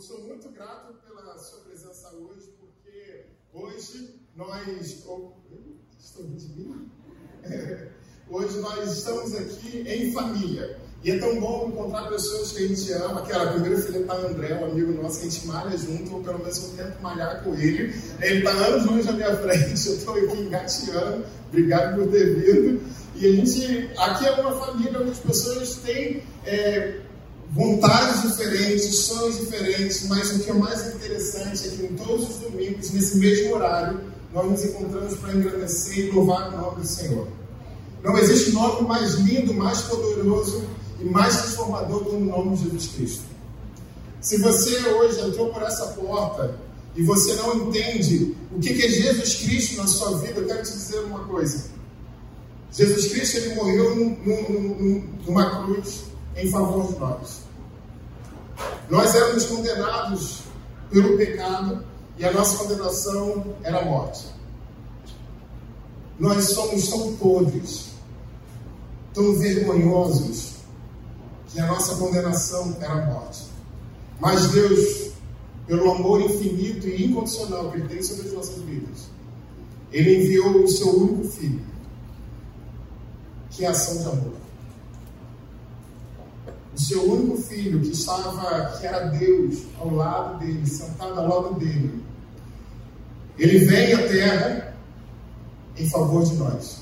sou muito grato pela sua presença hoje, porque hoje nós. Oh, estou de mim? Hoje nós estamos aqui em família. E é tão bom encontrar pessoas que a gente ama. Aquela primeira filha tá André, um amigo nosso, que a gente malha junto, ou pelo menos eu tento malhar com ele. Ele está anos longe à minha frente, eu estou aqui engateando. Obrigado por ter vindo. E a gente, aqui é uma família onde as pessoas têm é, vontades diferentes, sonhos diferentes, mas o que é mais interessante é que em todos os domingos, nesse mesmo horário, nós nos encontramos para engrandecer e louvar o nome do Senhor. Não existe nome mais lindo, mais poderoso e mais transformador do nome de Jesus Cristo. Se você hoje entrou por essa porta e você não entende o que é Jesus Cristo na sua vida, eu quero te dizer uma coisa. Jesus Cristo ele morreu num, num, numa cruz em favor de nós. Nós éramos condenados pelo pecado e a nossa condenação era a morte. Nós somos tão podres, tão vergonhosos, que a nossa condenação era a morte. Mas Deus, pelo amor infinito e incondicional que Ele tem sobre as nossas vidas, Ele enviou o seu único filho, que é ação de amor o seu único filho, que estava, que era Deus, ao lado dele, sentado ao lado dele, ele vem à terra em favor de nós.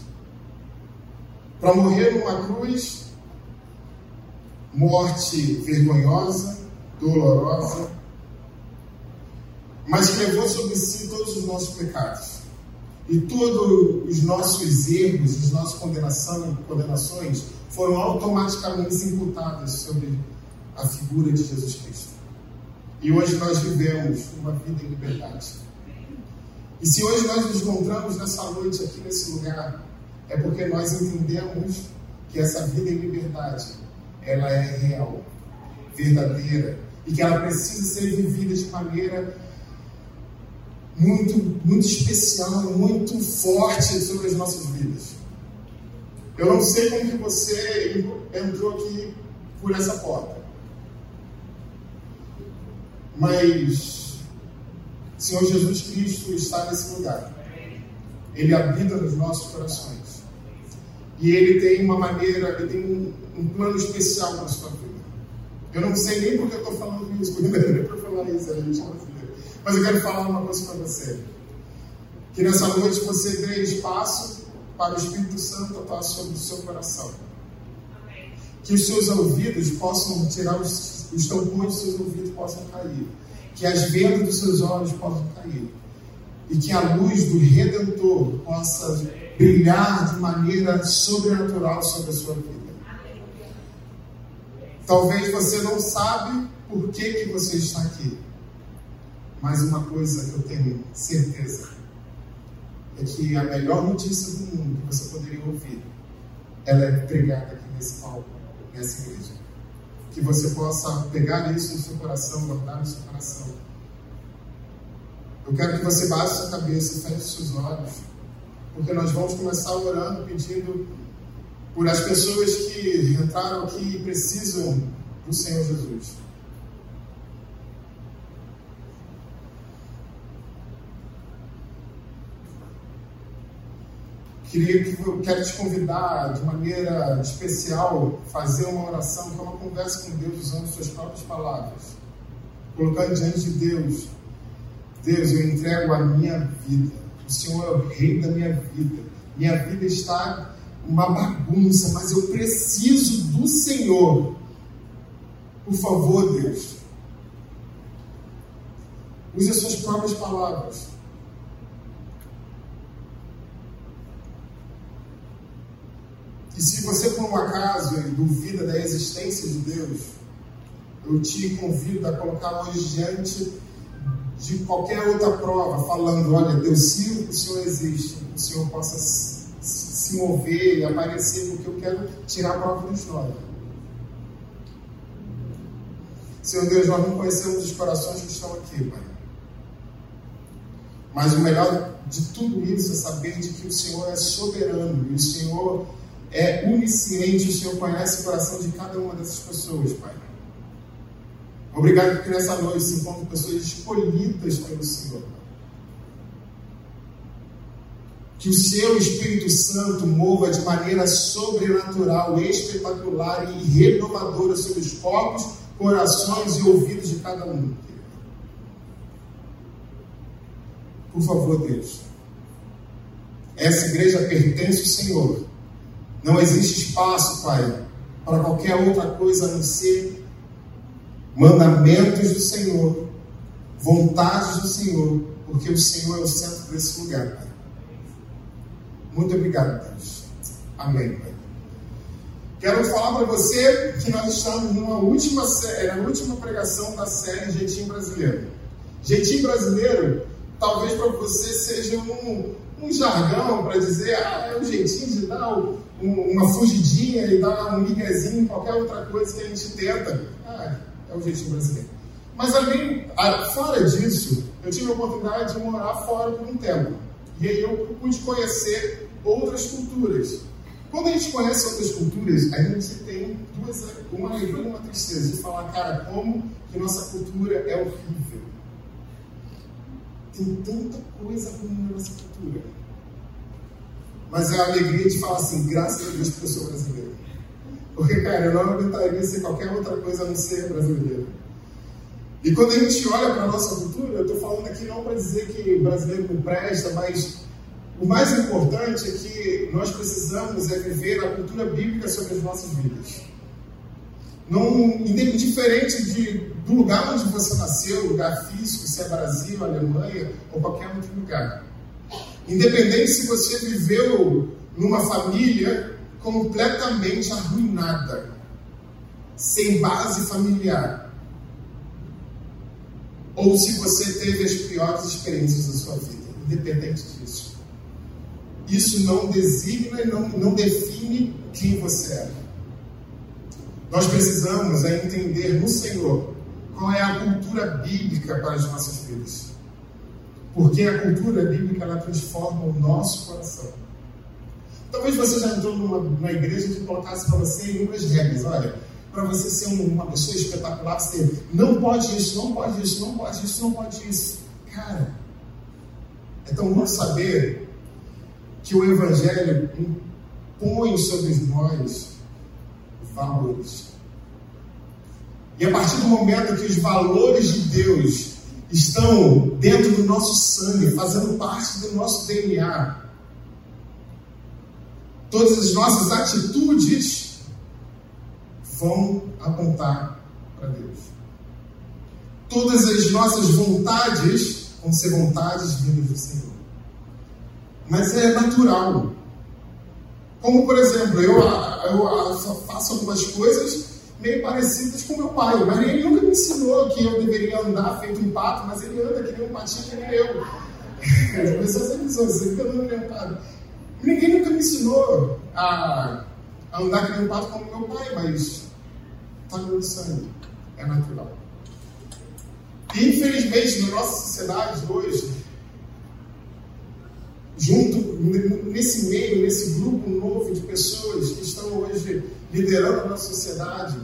Para morrer numa cruz, morte vergonhosa, dolorosa, mas que levou sobre si todos os nossos pecados. E todos os nossos erros, as nossas condenações, foram automaticamente imputadas sobre a figura de Jesus Cristo. E hoje nós vivemos uma vida em liberdade. E se hoje nós nos encontramos nessa noite aqui nesse lugar, é porque nós entendemos que essa vida em liberdade, ela é real, verdadeira, e que ela precisa ser vivida de maneira muito, muito especial, muito forte sobre as nossas vidas. Eu não sei como que você entrou aqui por essa porta. Mas Senhor Jesus Cristo está nesse lugar. Ele habita nos nossos corações. E ele tem uma maneira, ele tem um, um plano especial para a sua vida. Eu não sei nem porque eu estou falando isso, porque para falar isso, a gente. Mas eu quero falar uma coisa para você. Que nessa noite você dê espaço para o Espírito Santo atuar sobre o seu coração. Que os seus ouvidos possam tirar os, os tampões dos seus ouvidos possam cair. Que as vendas dos seus olhos possam cair. E que a luz do Redentor possa brilhar de maneira sobrenatural sobre a sua vida. Talvez você não sabe por que, que você está aqui. Mas uma coisa que eu tenho certeza é que a melhor notícia do mundo que você poderia ouvir, ela é pregada aqui nesse palco, nessa igreja. Que você possa pegar isso no seu coração, guardar no seu coração. Eu quero que você baixe sua cabeça, feche seus olhos, porque nós vamos começar orando, pedindo por as pessoas que entraram aqui e precisam do Senhor Jesus. Queria que eu quero te convidar de maneira especial fazer uma oração, que é uma conversa com Deus usando suas próprias palavras, colocando diante de Deus. Deus, eu entrego a minha vida. O Senhor é o rei da minha vida. Minha vida está uma bagunça, mas eu preciso do Senhor. Por favor, Deus. Use as suas próprias palavras. E se você, por um acaso, duvida da existência de Deus, eu te convido a colocar hoje diante de qualquer outra prova, falando: olha, Deus, se o Senhor existe, o Senhor possa se mover e aparecer, porque eu quero tirar a prova dos nós. Senhor Deus, nós não conhecemos os corações que estão aqui, Pai. Mas o melhor de tudo isso é saber de que o Senhor é soberano e o Senhor é onisciente, o Senhor conhece o coração de cada uma dessas pessoas, Pai. Obrigado porque nessa noite se encontram pessoas escolhidas pelo Senhor. Que o seu Espírito Santo mova de maneira sobrenatural, espetacular e renovadora sobre os corpos, corações e ouvidos de cada um. Por favor, Deus. Essa igreja pertence ao Senhor. Não existe espaço, Pai, para qualquer outra coisa a não ser mandamentos do Senhor, vontades do Senhor, porque o Senhor é o centro desse lugar, Pai. Muito obrigado, Deus. Amém, Pai. Quero falar para você que nós estamos numa última, na última pregação da série Jeitinho Brasileiro. Jeitinho Brasileiro, talvez para você seja um, um jargão para dizer, ah, é um jeitinho de dar um, uma fugidinha e dar um miguezinho, qualquer outra coisa que a gente tenta. Ah, é o jeitinho brasileiro. Mas além, fora disso, eu tive a oportunidade de morar fora por um tempo. E aí eu pude conhecer outras culturas. Quando a gente conhece outras culturas, a gente tem duas, uma alegria e uma tristeza de falar, cara, como que nossa cultura é horrível. Tem tanta coisa ruim na nossa cultura. Mas é a alegria de falar assim, graças a Deus que eu sou brasileiro. Porque, cara, eu não aguentaria ser qualquer outra coisa a não ser brasileiro. E quando a gente olha para a nossa cultura, eu estou falando aqui não para dizer que brasileiro não presta, mas o mais importante é que nós precisamos é viver a cultura bíblica sobre as nossas vidas. Não, indiferente de, do lugar onde você nasceu, lugar físico, se é Brasil, Alemanha ou qualquer outro lugar. Independente se você viveu numa família completamente arruinada, sem base familiar, ou se você teve as piores experiências da sua vida, independente disso. Isso não designa e não, não define quem você é. Nós precisamos é entender no Senhor qual é a cultura bíblica para as nossas vidas. Porque a cultura bíblica ela transforma o nosso coração. Talvez você já entrou numa, numa igreja que colocasse para você inúmeras regras. Olha, para você ser uma pessoa espetacular, você não pode isso, não pode isso, não pode isso, não pode isso. Cara, é tão bom saber que o Evangelho impõe sobre nós valores. E a partir do momento que os valores de Deus estão dentro do nosso sangue, fazendo parte do nosso DNA, todas as nossas atitudes vão apontar para Deus. Todas as nossas vontades vão ser vontades vindas do Senhor. Mas é natural. Como, por exemplo, eu, eu faço algumas coisas meio parecidas com meu pai, mas ele nunca me ensinou que eu deveria andar feito um pato, mas ele anda que nem um patinho que nem eu. As pessoas sempre fica andando que um pato. Ninguém nunca me ensinou a, andar que nem um pato como meu pai, mas está no sangue, é natural. E, infelizmente, na nossa sociedade hoje, junto nesse meio, nesse grupo novo de pessoas que estão hoje liderando a nossa sociedade,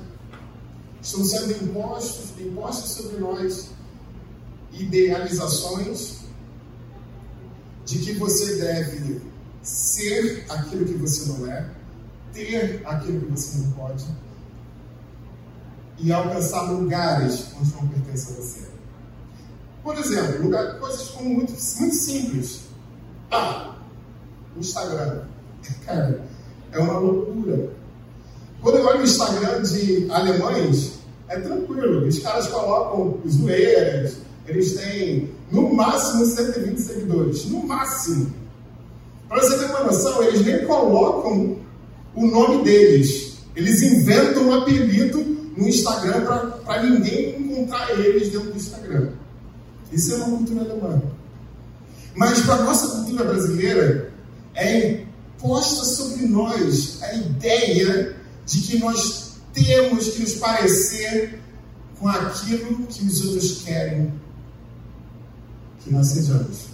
estão sendo impostos, impostos sobre nós idealizações de que você deve ser aquilo que você não é, ter aquilo que você não pode e alcançar lugares onde não pertence a você. Por exemplo, lugar, coisas como muito, muito simples. Ah, Instagram. Cara, é uma loucura. Quando eu olho o Instagram de alemães, é tranquilo. Os caras colocam zoeiras, eles têm no máximo 120 seguidores. No máximo. Para você ter uma noção, eles nem colocam o nome deles. Eles inventam um apelido no Instagram para ninguém encontrar eles dentro do Instagram. Isso é uma cultura alemã. Mas para a nossa cultura brasileira, é imposta sobre nós a ideia de que nós temos que nos parecer com aquilo que os outros querem que nós sejamos.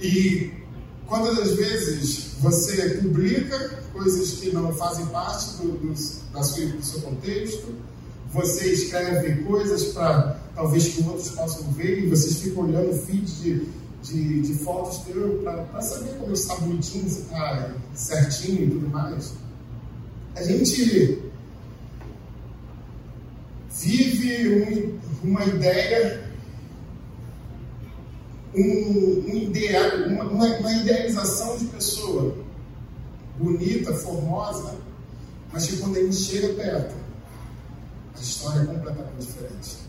E quantas vezes você publica coisas que não fazem parte do, do, da sua, do seu contexto, você escreve coisas para talvez que outros possam ver e vocês ficam olhando o feed de, de, de fotos teu para saber como está bonitinho, se está certinho e tudo mais. A gente vive um, uma ideia, um, um ideal, uma, uma idealização de pessoa bonita, formosa, mas que quando a gente chega perto, a história é completamente diferente.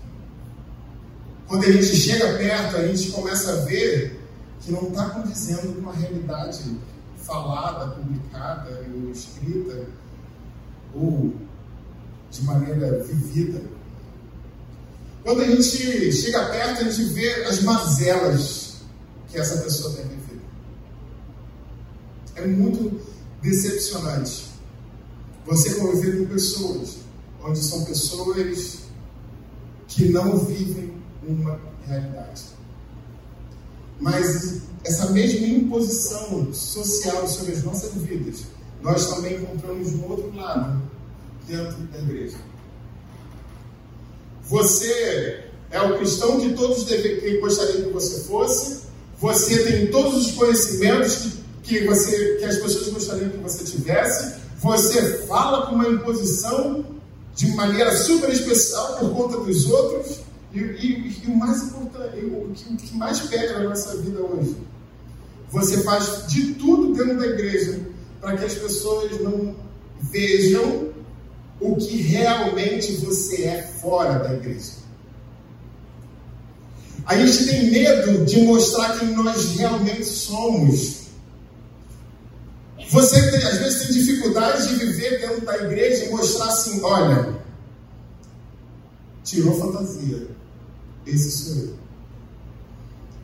Quando a gente chega perto, a gente começa a ver que não está condizendo com uma realidade falada, publicada, ou escrita, ou de maneira vivida. Quando a gente chega perto, a gente vê as mazelas que essa pessoa tem vivido. É muito decepcionante você conviver com pessoas onde são pessoas que não vivem uma realidade. Mas essa mesma imposição social sobre as nossas vidas, nós também encontramos no outro lado, dentro da igreja. Você é o cristão que todos deve, gostariam que você fosse, você tem todos os conhecimentos que, que, você, que as pessoas gostariam que você tivesse, você fala com uma imposição de maneira super especial por conta dos outros, e, e, e o mais importante, o que, o que mais pega na nossa vida hoje, você faz de tudo dentro da igreja para que as pessoas não vejam o que realmente você é fora da igreja. A gente tem medo de mostrar quem nós realmente somos. Você tem, às vezes tem dificuldade de viver dentro da igreja e mostrar assim: olha, tirou fantasia, esse sou eu.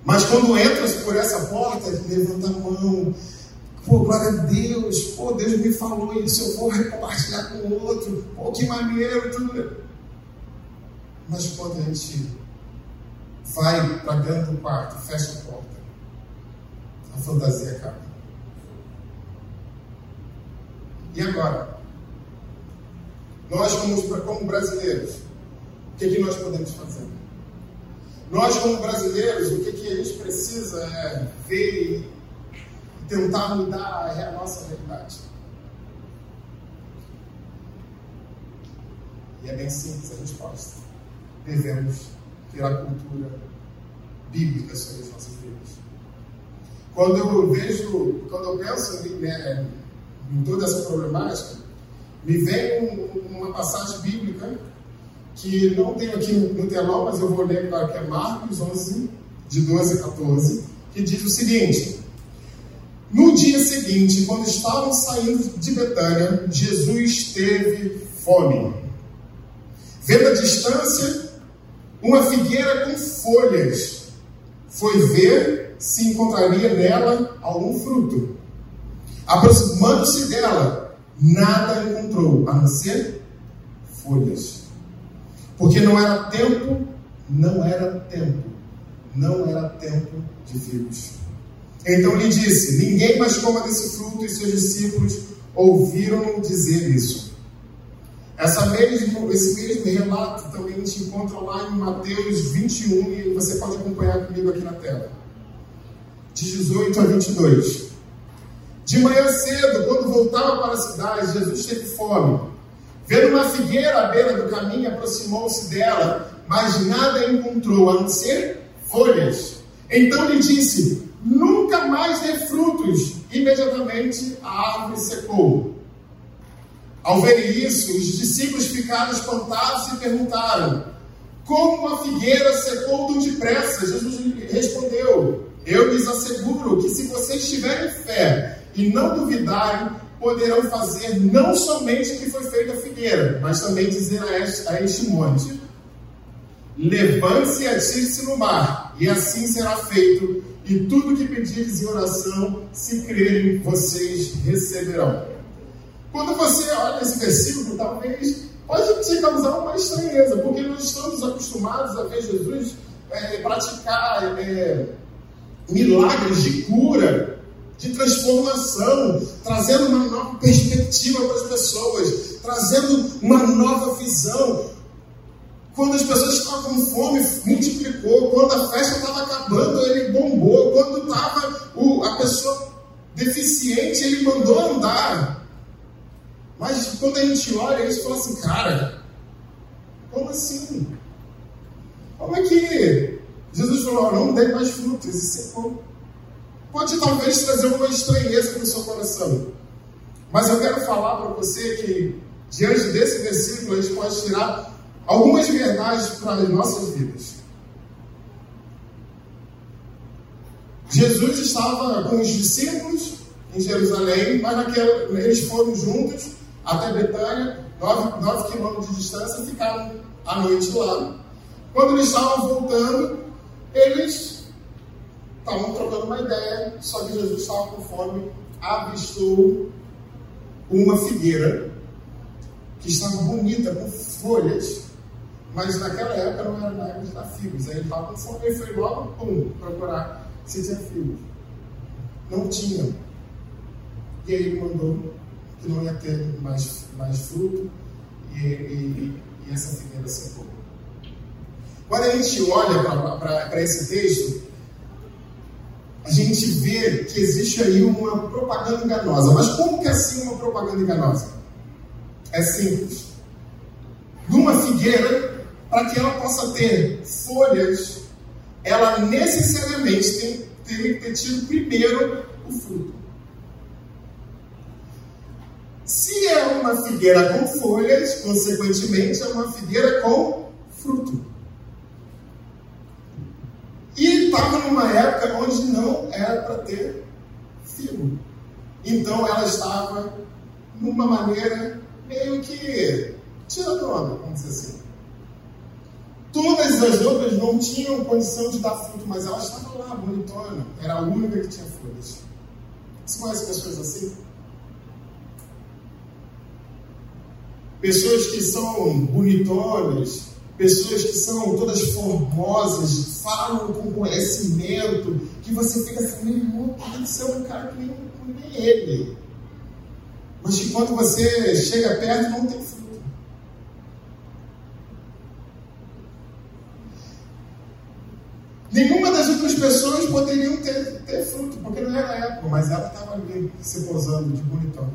Mas quando entras por essa porta, levanta a mão, Pô, glória a Deus. Pô, Deus me falou isso, eu vou compartilhar com o outro. Pô, que maneiro. Tudo. Mas quando a gente vai para dentro do quarto, fecha a porta, a fantasia acaba. E agora? Nós, como, como brasileiros, o que, que nós podemos fazer? Nós, como brasileiros, o que, que a gente precisa é ver tentar mudar a nossa realidade. E é bem simples a resposta. Devemos ter a cultura bíblica sobre as nossas vidas. Quando eu vejo, quando eu penso né, em toda essa problemática, me vem uma passagem bíblica que não tenho aqui no telão, mas eu vou ler agora, que é Marcos 11, de 12 a 14, que diz o seguinte: no dia seguinte, quando estavam saindo de Betânia, Jesus teve fome. Vendo a distância uma figueira com folhas, foi ver se encontraria nela algum fruto. Aproximando-se dela, nada encontrou, a não ser folhas. Porque não era tempo, não era tempo, não era tempo de figos. Então lhe disse: Ninguém mais coma desse fruto, e seus discípulos ouviram dizer isso. Essa mesmo, esse mesmo relato também a gente encontra lá em Mateus 21, e você pode acompanhar comigo aqui na tela. De 18 a 22. De manhã cedo, quando voltava para a cidade, Jesus teve fome. Vendo uma figueira à beira do caminho, aproximou-se dela, mas nada encontrou a não ser folhas. Então lhe disse: nunca mais dê frutos. Imediatamente a árvore secou. Ao verem isso, os discípulos ficaram espantados e perguntaram: Como uma figueira secou tão depressa? Jesus respondeu: Eu lhes asseguro que se vocês tiverem fé e não duvidarem, poderão fazer não somente o que foi feito à figueira, mas também dizer a este, a este monte: Levante-se e atire-se no mar, e assim será feito e tudo que pedires em oração, se crerem, vocês receberão. Quando você olha esse versículo, talvez pode te causar uma estranheza, porque nós estamos acostumados a ver Jesus é, praticar é, milagres de cura, de transformação, trazendo uma nova perspectiva para as pessoas, trazendo uma nova visão. Quando as pessoas estavam com fome, multiplicou. Quando a festa estava acabando, ele bombou. Quando estava a pessoa deficiente, ele mandou andar. Mas quando a gente olha, a gente fala assim, cara, como assim? Como é que Jesus falou, não dê mais frutos, é bom. Pode talvez trazer uma estranheza no seu coração. Mas eu quero falar para você que, diante desse versículo, a gente pode tirar algumas verdades para as nossas vidas. Jesus estava com os discípulos em Jerusalém, mas naquela, eles foram juntos até Betânia, nove, nove quilômetros de distância, e ficaram a noite lá. Quando eles estavam voltando, eles estavam trocando uma ideia, só que Jesus estava com fome, avistou uma figueira que estava bonita, com folhas, mas naquela época não era na época de dar figos. Aí ele estava com fome e foi logo pum, procurar se tinha figos. Não tinha. E aí ele mandou que não ia ter mais, mais fruto e, e, e essa figueira secou. Quando a gente olha para esse texto, a gente vê que existe aí uma propaganda enganosa. Mas como que é assim uma propaganda enganosa? É simples. Numa figueira, para que ela possa ter folhas, ela necessariamente tem, que ter tido primeiro o fruto. Se é uma figueira com folhas, consequentemente é uma figueira com fruto. E estava numa época onde não era para ter figo. Então ela estava numa maneira meio que tirando onda, vamos dizer assim. Todas as outras não tinham condição de dar fruto, mas ela estava lá, bonitona. Era a única que tinha folhas. Você conhece pessoas assim? Pessoas que são bonitonas, pessoas que são todas formosas, falam com conhecimento, que você fica assim, meu irmão, pode ser um cara que nem, nem ele. Mas que quando você chega perto, não tem fruto. Nenhuma das outras pessoas poderiam ter, ter fruto, porque não era época, mas ela estava ali se posando de bonitão.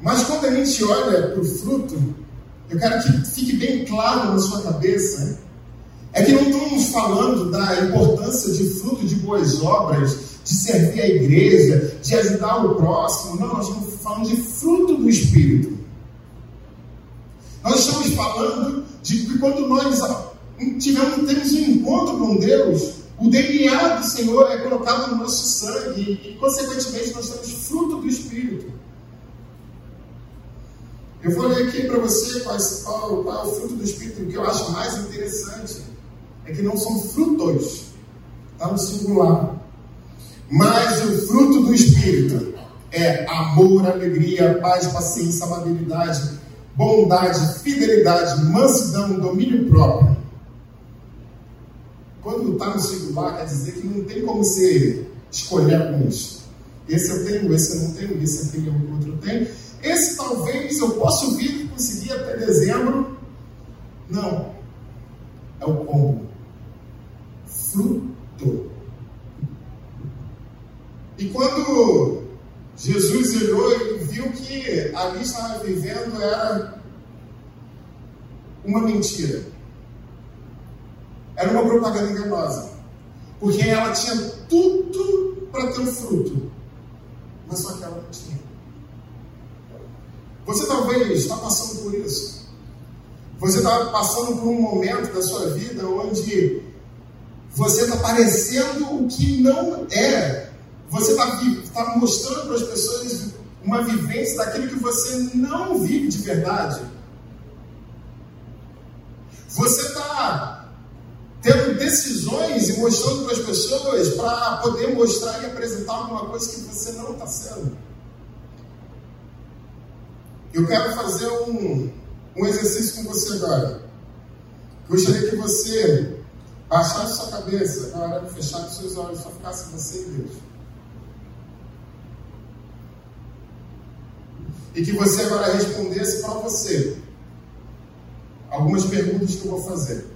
Mas quando a gente olha para o fruto, eu quero que fique bem claro na sua cabeça, é que não estamos falando da importância de fruto de boas obras, de servir a igreja, de ajudar o próximo. Não, nós estamos falando de fruto do Espírito. Nós estamos falando de que quando nós tivemos, temos um encontro com Deus, o DNA do Senhor é colocado no nosso sangue e, e consequentemente, nós temos fruto do Espírito. Eu vou ler aqui para você qual, qual, qual, é o fruto do Espírito. O que eu acho mais interessante é que não são frutos, está no singular. Mas o fruto do Espírito é amor, alegria, paz, paciência, amabilidade, bondade, fidelidade, mansidão, domínio próprio. Quando está no singular, quer dizer que não tem como você escolher alguns. Esse eu tenho, esse eu não tenho, esse eu tenho, outro tem. Esse talvez eu possa vir e conseguir até dezembro. Não. É o combo. Fruto. E quando Jesus olhou e viu que ali estava vivendo era uma mentira. Era uma propaganda enganosa. Porque ela tinha tudo para ter um fruto. Mas só que ela não tinha. Você talvez está passando por isso. Você está passando por um momento da sua vida onde você está parecendo o que não é. Você está tá mostrando para as pessoas uma vivência daquilo que você não vive de verdade. Você está tendo decisões e mostrando para as pessoas para poder mostrar e apresentar alguma coisa que você não está sendo. Eu quero fazer um, um exercício com você agora. Gostaria que você baixasse sua cabeça na hora de fechar os seus olhos, só ficasse você e Deus. E que você agora respondesse para você. algumas perguntas que eu vou fazer.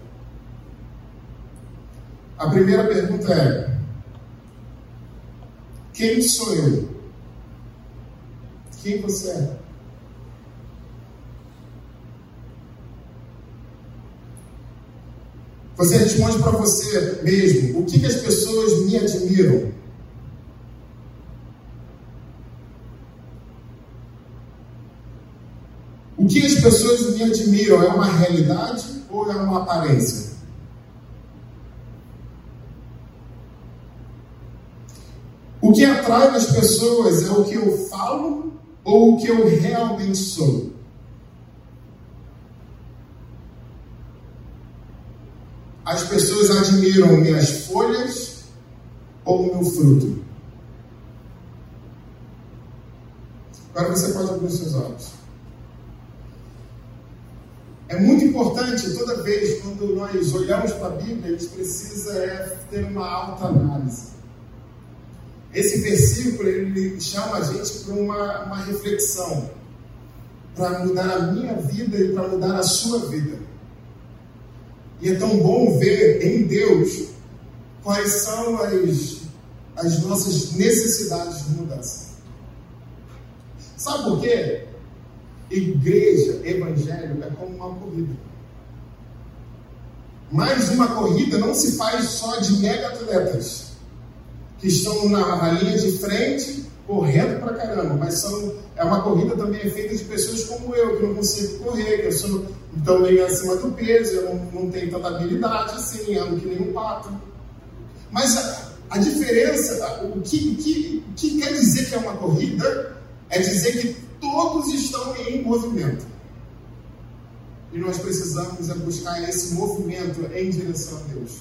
A primeira pergunta é: Quem sou eu? Quem você é? Você responde para você mesmo: o que, que as pessoas me admiram? O que as pessoas me admiram é uma realidade ou é uma aparência? O que atrai as pessoas é o que eu falo ou o que eu realmente sou? As pessoas admiram minhas folhas ou meu fruto? Agora você pode abrir os seus olhos. É muito importante, toda vez, quando nós olhamos para a Bíblia, a gente precisa é, ter uma alta análise. Esse versículo, ele chama a gente para uma, uma reflexão, para mudar a minha vida e para mudar a sua vida. E é tão bom ver em Deus quais são as, as nossas necessidades de mudança. Sabe por quê? Igreja, evangelho é como uma corrida. Mas uma corrida não se faz só de mega atletas que estão na linha de frente correndo pra caramba, mas são, é uma corrida também feita de pessoas como eu, que não consigo correr, que eu sou também acima do peso, eu não, não tenho tanta habilidade assim, ando que nem um pato. Mas a, a diferença, o que, que, que quer dizer que é uma corrida, é dizer que todos estão em movimento. E nós precisamos é buscar esse movimento em direção a Deus.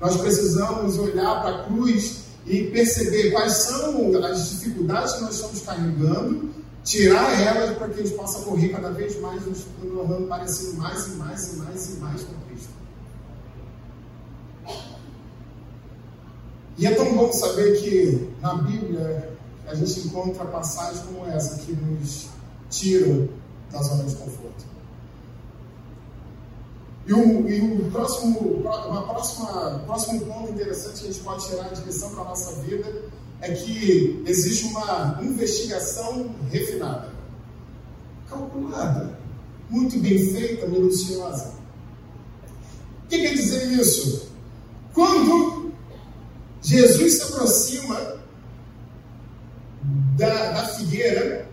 Nós precisamos olhar para a cruz e perceber quais são as dificuldades que nós estamos carregando, tirar elas para que a gente possa correr cada vez mais, nos tornando parecendo mais e mais e mais e mais com Cristo. E é tão bom saber que na Bíblia a gente encontra passagens como essa que nos tiram da zona de conforto. E o, e próximo, uma próxima, próximo ponto interessante que a gente pode tirar de lição para a nossa vida é que existe uma investigação refinada, calculada, muito bem feita, minuciosa. O que quer dizer isso? Quando Jesus se aproxima da, da figueira,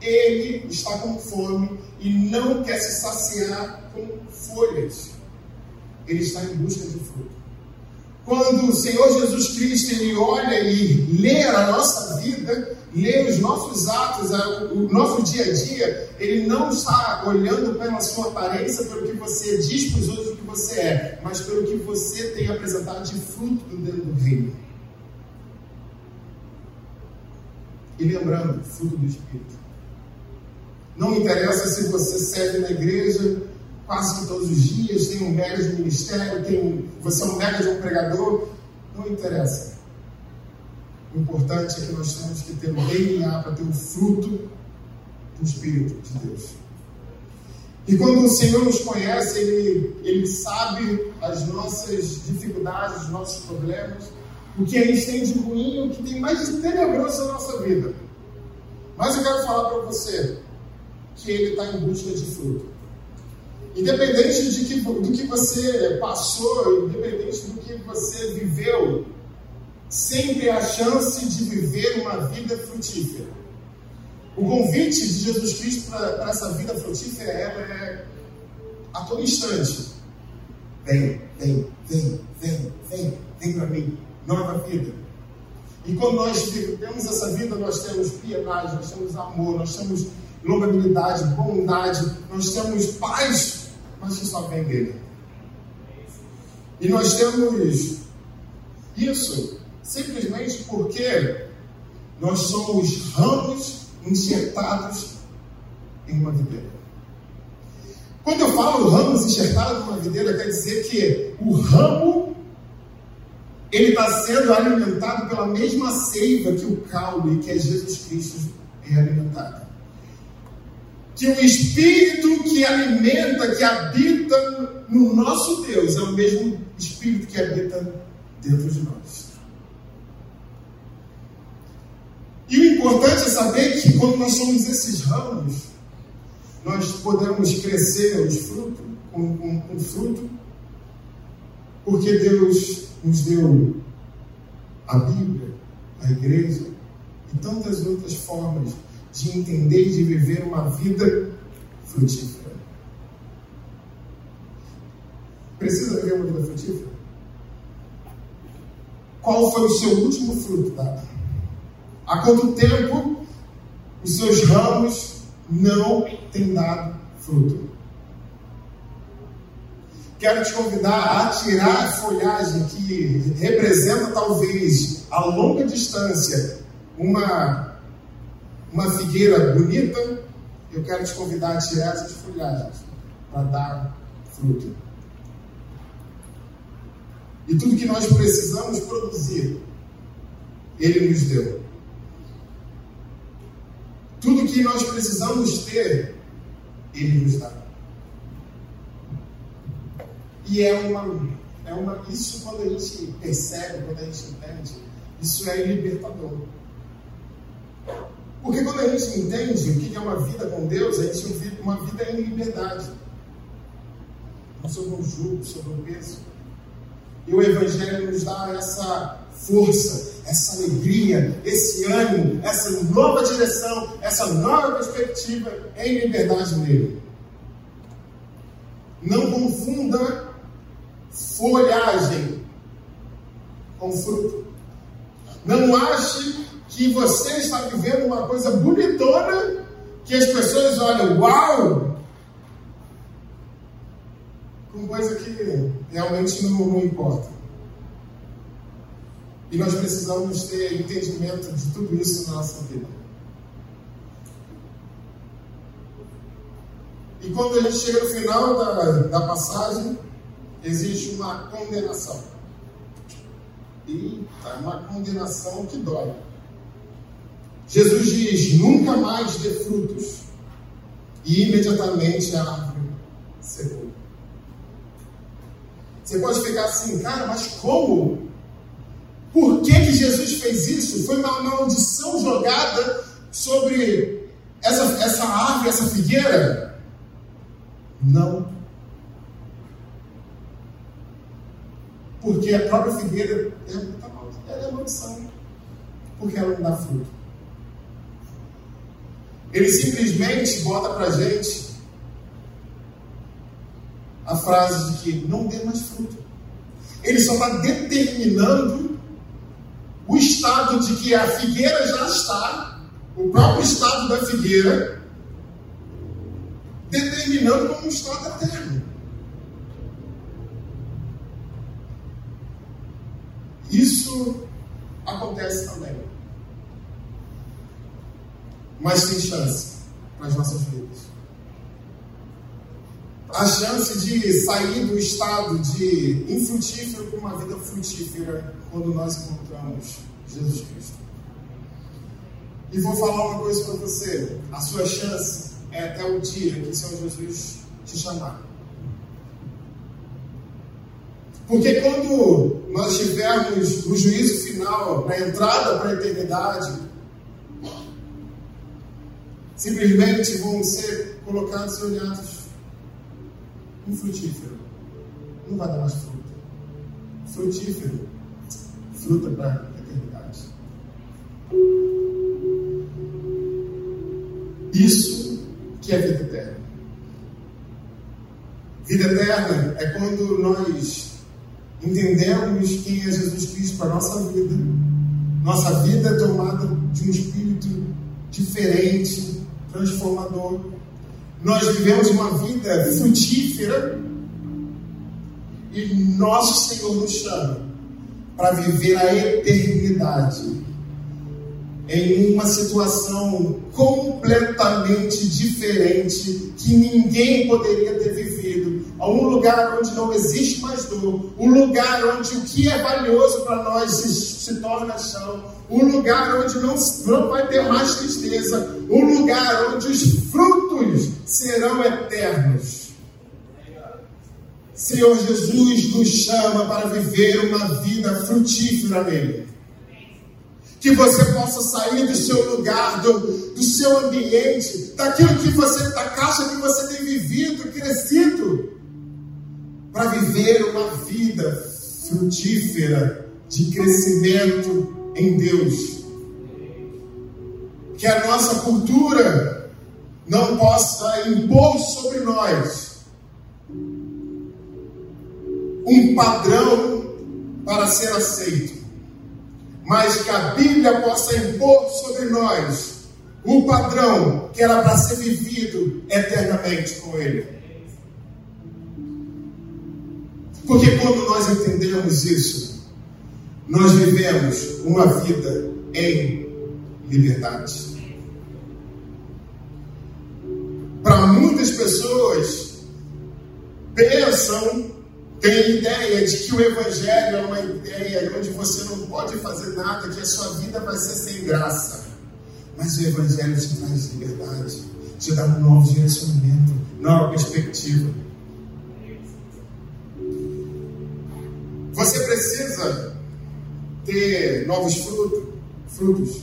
ele está com fome e não quer se saciar com folhas. Ele está em busca de fruto. Quando o Senhor Jesus Cristo ele olha e lê a nossa vida, lê os nossos atos, o nosso dia a dia, ele não está olhando pela sua aparência, pelo que você diz para os outros que você é, mas pelo que você tem apresentado de fruto dentro do reino. E lembrando, fruto do Espírito. Não interessa se você serve na igreja quase que todos os dias, tem um mega de ministério, tem, você é um mega de um pregador. Não interessa. O importante é que nós temos que ter o DNA para ter o fruto do Espírito de Deus. E quando o Senhor nos conhece, Ele, Ele sabe as nossas dificuldades, os nossos problemas, o que a gente tem de ruim, o que tem mais de tenebroso na nossa vida. Mas eu quero falar para você que Ele está em busca de fruto. Independente de que, do que você passou, independente do que você viveu, sempre há chance de viver uma vida frutífera. O convite de Jesus Cristo para essa vida frutífera é a todo instante. Vem, vem, vem, vem, vem, vem para mim nova vida. E quando nós temos essa vida, nós temos piedade, nós temos amor, nós temos longanimidade, bondade, nós temos paz, mas isso só vem dele. E nós temos isso simplesmente porque nós somos ramos enxertados em uma videira. Quando eu falo ramos enxertados em uma videira, quer dizer que o ramo ele está sendo alimentado pela mesma seiva que o caule, que é Jesus Cristo, é alimentado. Que o Espírito que alimenta, que habita no nosso Deus, é o mesmo Espírito que habita dentro de nós. E o importante é saber que quando nós somos esses ramos, nós podemos crescer os frutos, com, com, com fruto, porque Deus nos deu a Bíblia, a igreja e tantas outras formas de entender e de viver uma vida frutífera. Precisa viver uma vida frutífera? Qual foi o seu último fruto dado? Há quanto tempo os seus ramos não têm dado fruto? Quero te convidar a tirar a folhagem que representa talvez a longa distância uma, uma figueira bonita. Eu quero te convidar a tirar essas folhagens para dar fruto. E tudo que nós precisamos produzir, Ele nos deu. Tudo que nós precisamos ter, Ele nos dá. E é uma, é uma. Isso quando a gente percebe, quando a gente entende, isso é libertador. Porque quando a gente entende o que é uma vida com Deus, a gente vive uma vida em liberdade. Não sobre um jugo, sobre um peso. E o Evangelho nos dá essa força, essa alegria, esse ânimo, essa nova direção, essa nova perspectiva em liberdade nele. Não confunda folhagem com fruto. Não ache que você está vivendo uma coisa bonitona que as pessoas olham, uau! Com coisa que realmente não, não importa. E nós precisamos ter entendimento de tudo isso na nossa vida. E quando a gente chega no final da, da passagem, existe uma condenação. E é uma condenação que dói. Jesus diz: nunca mais dê frutos. E imediatamente a árvore secou. Você pode ficar assim, cara, mas como? Por que, que Jesus fez isso? Foi uma maldição jogada sobre essa, essa árvore, essa figueira? Não Porque a própria figueira é, é maldição. Porque ela não dá fruto. Ele simplesmente bota para gente a frase de que não dê mais fruto. Ele só está determinando o estado de que a figueira já está, o próprio estado da figueira, determinando como um estado eterno. Isso acontece também. Mas tem chance para as nossas vidas. A chance de sair do estado de infrutífero para uma vida frutífera quando nós encontramos Jesus Cristo. E vou falar uma coisa para você: a sua chance é até o dia que o Senhor Jesus te chamar. Porque quando nós tivermos o juízo final, a entrada para a eternidade, simplesmente vão ser colocados e olhados infrutífero. Não vai dar mais fruta. Frutífero, fruta para a eternidade. Isso que é vida eterna. Vida eterna é quando nós entendemos quem é Jesus Cristo para a nossa vida. Nossa vida é tomada de um espírito diferente, transformador. Nós vivemos uma vida frutífera e nosso Senhor nos chama para viver a eternidade em uma situação completamente diferente que ninguém poderia ter vivido, a um lugar onde não existe mais dor, um lugar onde o que é valioso para nós se, se torna chão, um lugar onde não, não vai ter mais tristeza, um lugar onde os frutos serão eternos. Senhor Jesus nos chama para viver uma vida frutífera nele. Que você possa sair do seu lugar, do, do seu ambiente, daquilo que você, da caixa que você tem vivido, crescido, para viver uma vida frutífera de crescimento em Deus. Que a nossa cultura não possa impor sobre nós um padrão para ser aceito, mas que a Bíblia possa impor sobre nós um padrão que era para ser vivido eternamente com Ele. Porque quando nós entendemos isso, nós vivemos uma vida em liberdade. Para muitas pessoas, pensam tem ideia de que o Evangelho é uma ideia onde você não pode fazer nada, que a sua vida vai ser sem graça. Mas o Evangelho te traz liberdade, te dá um novo direcionamento, nova perspectiva. Você precisa ter novos frutos, frutos.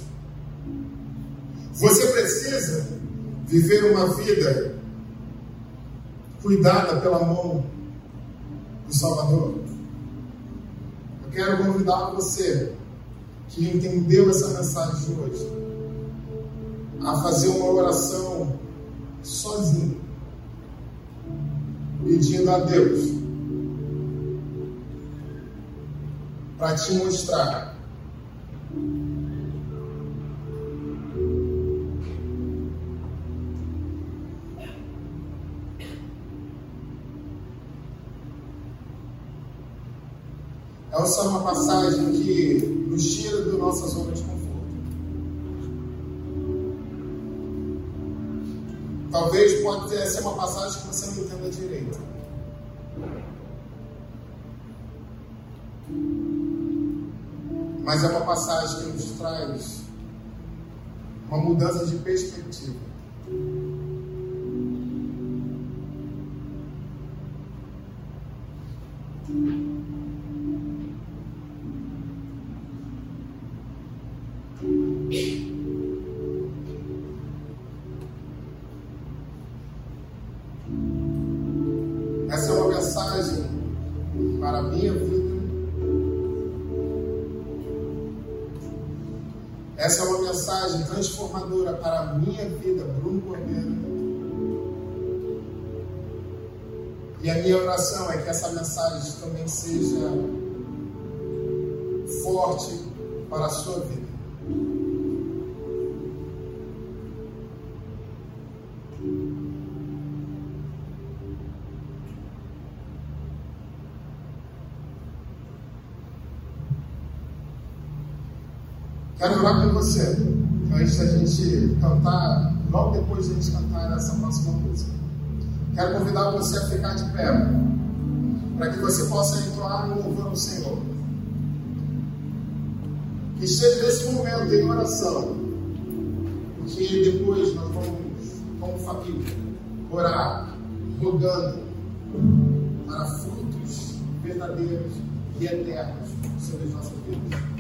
Você precisa viver uma vida cuidada pela mão do Salvador. Eu quero convidar você que entendeu essa mensagem de hoje a fazer uma oração sozinho, pedindo a Deus para te mostrar Essa é uma passagem que nos tira da nossa zona de conforto. Talvez pode ser uma passagem que você não entenda direito. Mas é uma passagem que nos traz uma mudança de perspectiva. Essa é uma mensagem transformadora para a minha vida, Bruno Cordeiro. E a minha oração é que essa mensagem também seja forte para a sua vida. Quero orar com você. Antes da gente cantar, logo depois de a gente cantar essa próxima música. Quero convidar você a ficar de pé. Para que você possa entoar no louvor ao Senhor. Que esteja nesse momento em oração. Porque depois nós vamos, como família, orar, rogando para frutos verdadeiros e eternos sobre as nossas vidas.